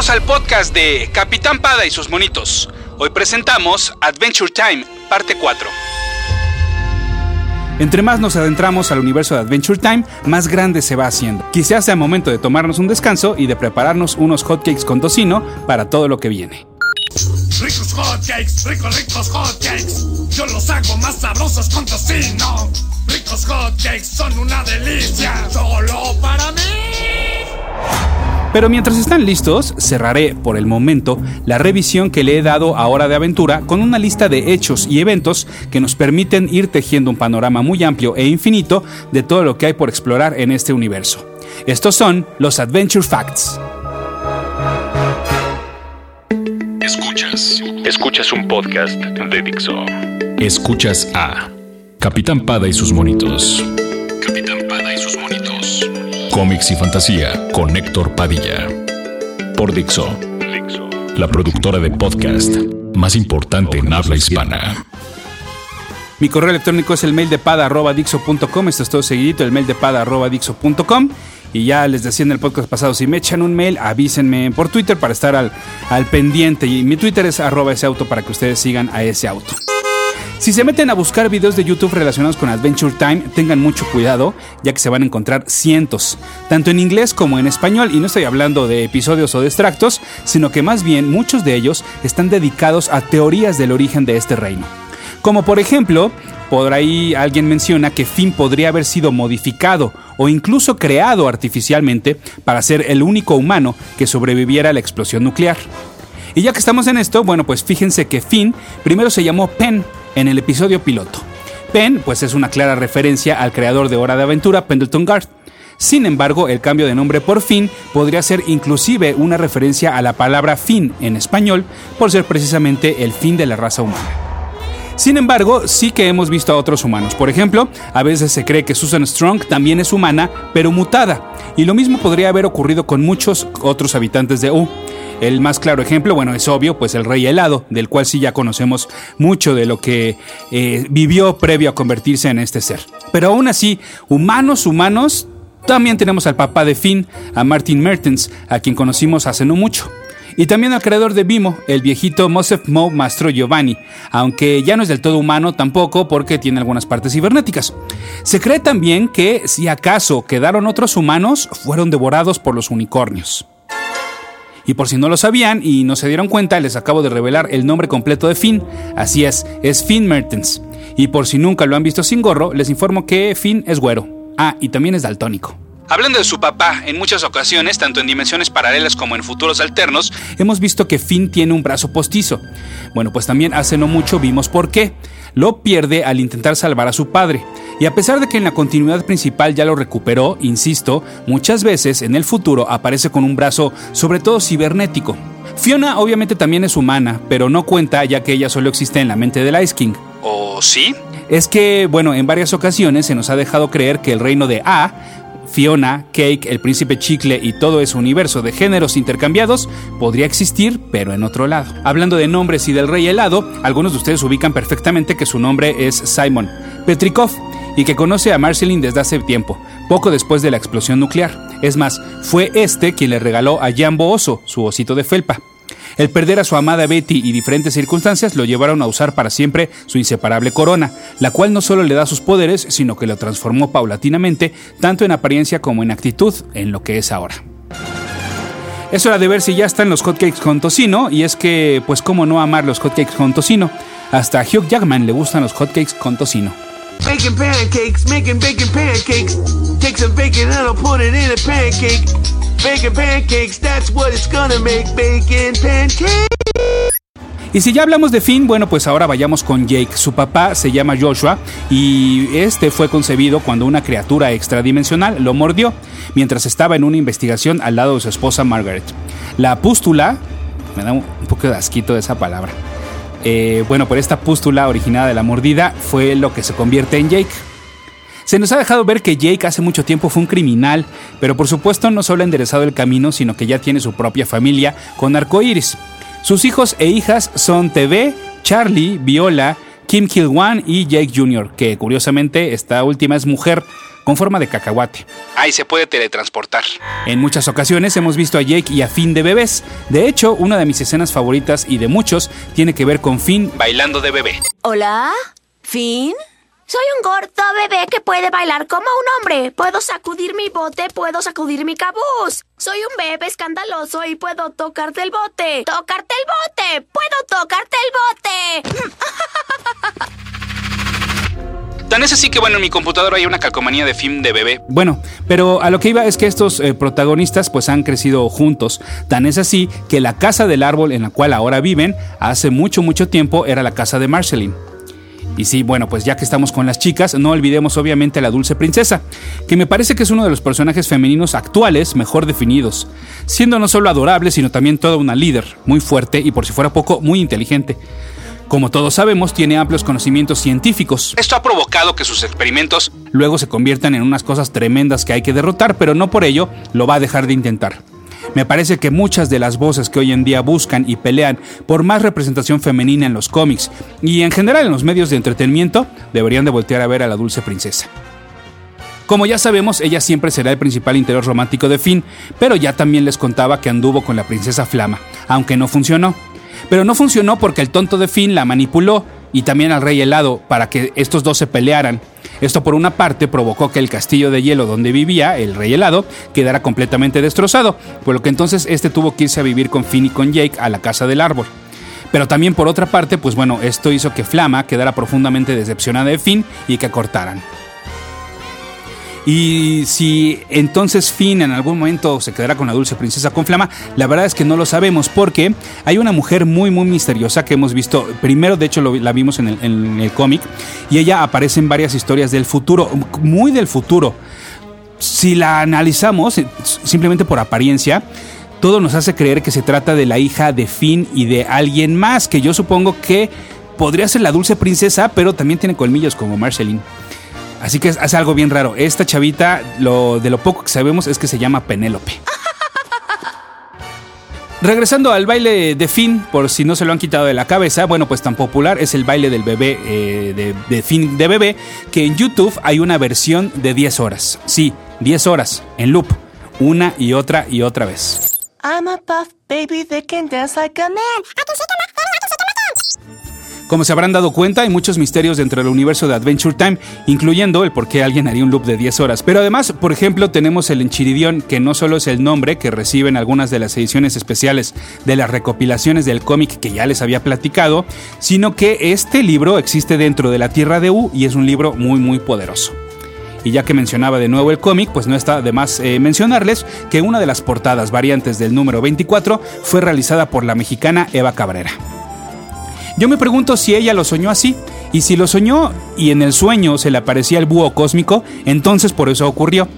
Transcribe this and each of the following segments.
Bienvenidos al podcast de Capitán Pada y sus monitos. Hoy presentamos Adventure Time, parte 4. Entre más nos adentramos al universo de Adventure Time, más grande se va haciendo. Quizás sea momento de tomarnos un descanso y de prepararnos unos hotcakes con tocino para todo lo que viene. Ricos hotcakes, ricos, ricos hotcakes. Yo los hago más sabrosos con tocino. Ricos hotcakes son una delicia, solo para mí. Pero mientras están listos, cerraré por el momento la revisión que le he dado a Hora de Aventura con una lista de hechos y eventos que nos permiten ir tejiendo un panorama muy amplio e infinito de todo lo que hay por explorar en este universo. Estos son los Adventure Facts. Escuchas. Escuchas un podcast de Dixo. Escuchas a Capitán Pada y sus monitos. Cómics y fantasía con Héctor Padilla. Por Dixo. La productora de podcast más importante en habla hispana. Mi correo electrónico es el mail de. Esto es todo seguidito, el mail de. Y ya les decía en el podcast pasado, si me echan un mail, avísenme por Twitter para estar al, al pendiente. Y mi Twitter es arroba ese auto para que ustedes sigan a ese auto. Si se meten a buscar videos de YouTube relacionados con Adventure Time, tengan mucho cuidado, ya que se van a encontrar cientos, tanto en inglés como en español, y no estoy hablando de episodios o de extractos, sino que más bien muchos de ellos están dedicados a teorías del origen de este reino. Como por ejemplo, por ahí alguien menciona que Finn podría haber sido modificado o incluso creado artificialmente para ser el único humano que sobreviviera a la explosión nuclear. Y ya que estamos en esto, bueno, pues fíjense que Finn primero se llamó Penn en el episodio piloto. Penn, pues es una clara referencia al creador de Hora de Aventura, Pendleton Guard. Sin embargo, el cambio de nombre por Finn podría ser inclusive una referencia a la palabra fin en español, por ser precisamente el fin de la raza humana. Sin embargo, sí que hemos visto a otros humanos. Por ejemplo, a veces se cree que Susan Strong también es humana, pero mutada. Y lo mismo podría haber ocurrido con muchos otros habitantes de U. El más claro ejemplo, bueno, es obvio, pues el rey helado, del cual sí ya conocemos mucho de lo que eh, vivió previo a convertirse en este ser. Pero aún así, humanos, humanos, también tenemos al papá de Finn, a Martin Mertens, a quien conocimos hace no mucho. Y también al creador de Vimo, el viejito Mosef Mo Mastro Giovanni, aunque ya no es del todo humano tampoco porque tiene algunas partes cibernéticas. Se cree también que si acaso quedaron otros humanos, fueron devorados por los unicornios. Y por si no lo sabían y no se dieron cuenta, les acabo de revelar el nombre completo de Finn. Así es, es Finn Mertens. Y por si nunca lo han visto sin gorro, les informo que Finn es güero. Ah, y también es daltónico. Hablando de su papá, en muchas ocasiones, tanto en dimensiones paralelas como en futuros alternos, hemos visto que Finn tiene un brazo postizo. Bueno, pues también hace no mucho vimos por qué. Lo pierde al intentar salvar a su padre. Y a pesar de que en la continuidad principal ya lo recuperó, insisto, muchas veces en el futuro aparece con un brazo sobre todo cibernético. Fiona obviamente también es humana, pero no cuenta ya que ella solo existe en la mente del Ice King. ¿O sí? Es que, bueno, en varias ocasiones se nos ha dejado creer que el reino de A Fiona, Cake, el príncipe chicle y todo ese universo de géneros intercambiados podría existir, pero en otro lado. Hablando de nombres y del rey helado, algunos de ustedes ubican perfectamente que su nombre es Simon Petrikov y que conoce a Marceline desde hace tiempo, poco después de la explosión nuclear. Es más, fue este quien le regaló a Jambo Oso, su osito de felpa. El perder a su amada Betty y diferentes circunstancias lo llevaron a usar para siempre su inseparable corona, la cual no solo le da sus poderes, sino que lo transformó paulatinamente, tanto en apariencia como en actitud, en lo que es ahora. Es hora de ver si ya están los hotcakes con tocino, y es que, pues, ¿cómo no amar los hotcakes con tocino? Hasta a Hugh Jackman le gustan los hotcakes con tocino. Making pancakes, making bacon pancakes. Take some bacon and I'll put it in a pancake. Bacon pancakes, that's what it's gonna make. Bacon pancakes. Y si ya hablamos de Finn, bueno, pues ahora vayamos con Jake. Su papá se llama Joshua y este fue concebido cuando una criatura extradimensional lo mordió mientras estaba en una investigación al lado de su esposa Margaret. La pústula, me da un poco de asquito esa palabra. Eh, bueno, por esta pústula originada de la mordida fue lo que se convierte en Jake. Se nos ha dejado ver que Jake hace mucho tiempo fue un criminal, pero por supuesto no solo ha enderezado el camino, sino que ya tiene su propia familia con arcoíris. Sus hijos e hijas son TV, Charlie, Viola, Kim Kil-wan y Jake Jr., que curiosamente esta última es mujer con forma de cacahuate. Ahí se puede teletransportar. En muchas ocasiones hemos visto a Jake y a Finn de bebés. De hecho, una de mis escenas favoritas y de muchos tiene que ver con Finn bailando de bebé. ¿Hola? ¿Finn? Soy un gordo bebé que puede bailar como un hombre. Puedo sacudir mi bote, puedo sacudir mi cabuz. Soy un bebé escandaloso y puedo tocarte el bote. ¡Tocarte el bote! ¡Puedo tocarte el bote! Tan es así que, bueno, en mi computadora hay una calcomanía de film de bebé. Bueno, pero a lo que iba es que estos eh, protagonistas pues han crecido juntos. Tan es así que la casa del árbol en la cual ahora viven, hace mucho, mucho tiempo era la casa de Marceline. Y sí, bueno, pues ya que estamos con las chicas, no olvidemos obviamente a la dulce princesa, que me parece que es uno de los personajes femeninos actuales mejor definidos, siendo no solo adorable, sino también toda una líder, muy fuerte y por si fuera poco, muy inteligente. Como todos sabemos, tiene amplios conocimientos científicos. Esto ha provocado que sus experimentos luego se conviertan en unas cosas tremendas que hay que derrotar, pero no por ello lo va a dejar de intentar. Me parece que muchas de las voces que hoy en día buscan y pelean por más representación femenina en los cómics y en general en los medios de entretenimiento deberían de voltear a ver a la dulce princesa. Como ya sabemos, ella siempre será el principal interés romántico de Finn, pero ya también les contaba que anduvo con la princesa Flama, aunque no funcionó. Pero no funcionó porque el tonto de Finn la manipuló y también al rey helado para que estos dos se pelearan esto por una parte provocó que el castillo de hielo donde vivía, el rey helado, quedara completamente destrozado, por lo que entonces este tuvo que irse a vivir con Finn y con Jake a la casa del árbol. Pero también por otra parte, pues bueno, esto hizo que Flama quedara profundamente decepcionada de Finn y que cortaran. Y si entonces Finn en algún momento se quedará con la dulce princesa con flama, la verdad es que no lo sabemos porque hay una mujer muy muy misteriosa que hemos visto, primero de hecho la vimos en el, en el cómic, y ella aparece en varias historias del futuro, muy del futuro. Si la analizamos eh, simplemente por apariencia, todo nos hace creer que se trata de la hija de Finn y de alguien más, que yo supongo que podría ser la dulce princesa, pero también tiene colmillos como Marceline. Así que hace algo bien raro. Esta chavita, lo, de lo poco que sabemos es que se llama Penélope. Regresando al baile de Finn, por si no se lo han quitado de la cabeza, bueno, pues tan popular es el baile del bebé eh, de, de Finn de bebé que en YouTube hay una versión de 10 horas. Sí, 10 horas, en loop, una y otra y otra vez. I'm a buff baby that can dance like a man. Como se habrán dado cuenta, hay muchos misterios dentro del universo de Adventure Time, incluyendo el por qué alguien haría un loop de 10 horas. Pero además, por ejemplo, tenemos el Enchiridión, que no solo es el nombre que reciben algunas de las ediciones especiales de las recopilaciones del cómic que ya les había platicado, sino que este libro existe dentro de la Tierra de U y es un libro muy muy poderoso. Y ya que mencionaba de nuevo el cómic, pues no está de más eh, mencionarles que una de las portadas variantes del número 24 fue realizada por la mexicana Eva Cabrera. Yo me pregunto si ella lo soñó así, y si lo soñó y en el sueño se le aparecía el búho cósmico, entonces por eso ocurrió.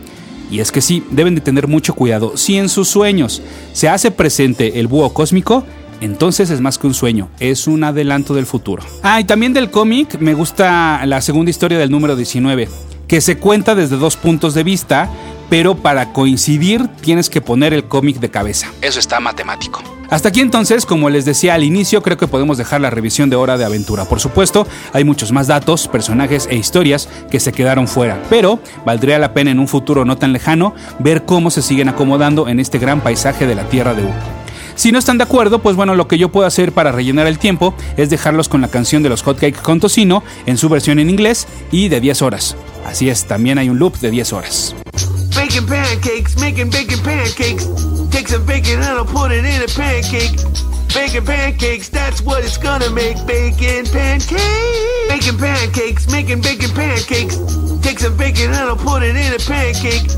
Y es que sí, deben de tener mucho cuidado. Si en sus sueños se hace presente el búho cósmico, entonces es más que un sueño, es un adelanto del futuro. Ah, y también del cómic me gusta la segunda historia del número 19, que se cuenta desde dos puntos de vista, pero para coincidir tienes que poner el cómic de cabeza. Eso está matemático. Hasta aquí entonces, como les decía al inicio, creo que podemos dejar la revisión de Hora de Aventura. Por supuesto, hay muchos más datos, personajes e historias que se quedaron fuera, pero valdría la pena en un futuro no tan lejano ver cómo se siguen acomodando en este gran paisaje de la Tierra de U. Si no están de acuerdo, pues bueno, lo que yo puedo hacer para rellenar el tiempo es dejarlos con la canción de los Hotcakes con tocino en su versión en inglés y de 10 horas. Así es, también hay un loop de 10 horas. Baking pancakes, making bacon pancakes. Some bacon and I'll put it in a pancake. Bacon pancakes, that's what it's gonna make. Bacon pancakes. Bacon pancakes, making bacon pancakes. Take some bacon and I'll put it in a pancake.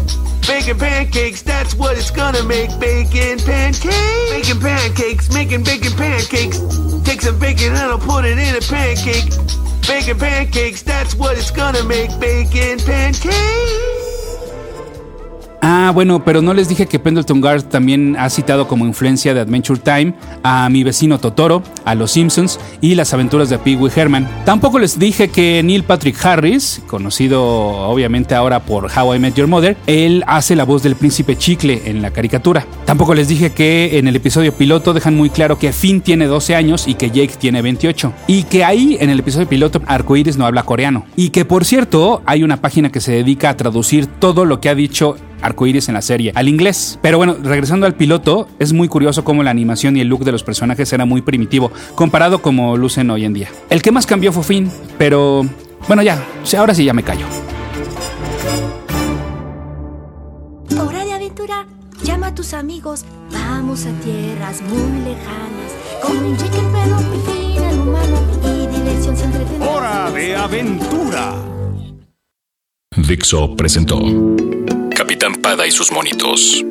Bacon pancakes, that's what it's gonna make. Bacon pancakes. Bacon pancakes, making bacon pancakes. Take some bacon and I'll put it in a pancake. Bacon pancakes, that's what it's gonna make. Bacon pancakes. Ah, bueno, pero no les dije que Pendleton Guard también ha citado como influencia de Adventure Time a mi vecino Totoro, a Los Simpsons y las aventuras de Pee Wee Herman. Tampoco les dije que Neil Patrick Harris, conocido obviamente ahora por How I Met Your Mother, él hace la voz del príncipe Chicle en la caricatura. Tampoco les dije que en el episodio piloto dejan muy claro que Finn tiene 12 años y que Jake tiene 28. Y que ahí en el episodio piloto Arcoiris no habla coreano. Y que por cierto hay una página que se dedica a traducir todo lo que ha dicho arcoíris en la serie al inglés. Pero bueno, regresando al piloto, es muy curioso cómo la animación y el look de los personajes era muy primitivo comparado como lucen hoy en día. El que más cambió fue Finn, pero bueno, ya, ahora sí ya me callo. Hora de aventura. Llama a tus amigos. Vamos a tierras muy lejanas. Con un perro, Finn el humano y diversión siempre tendrás. Hora de aventura. Dixo presentó Y sus monitos.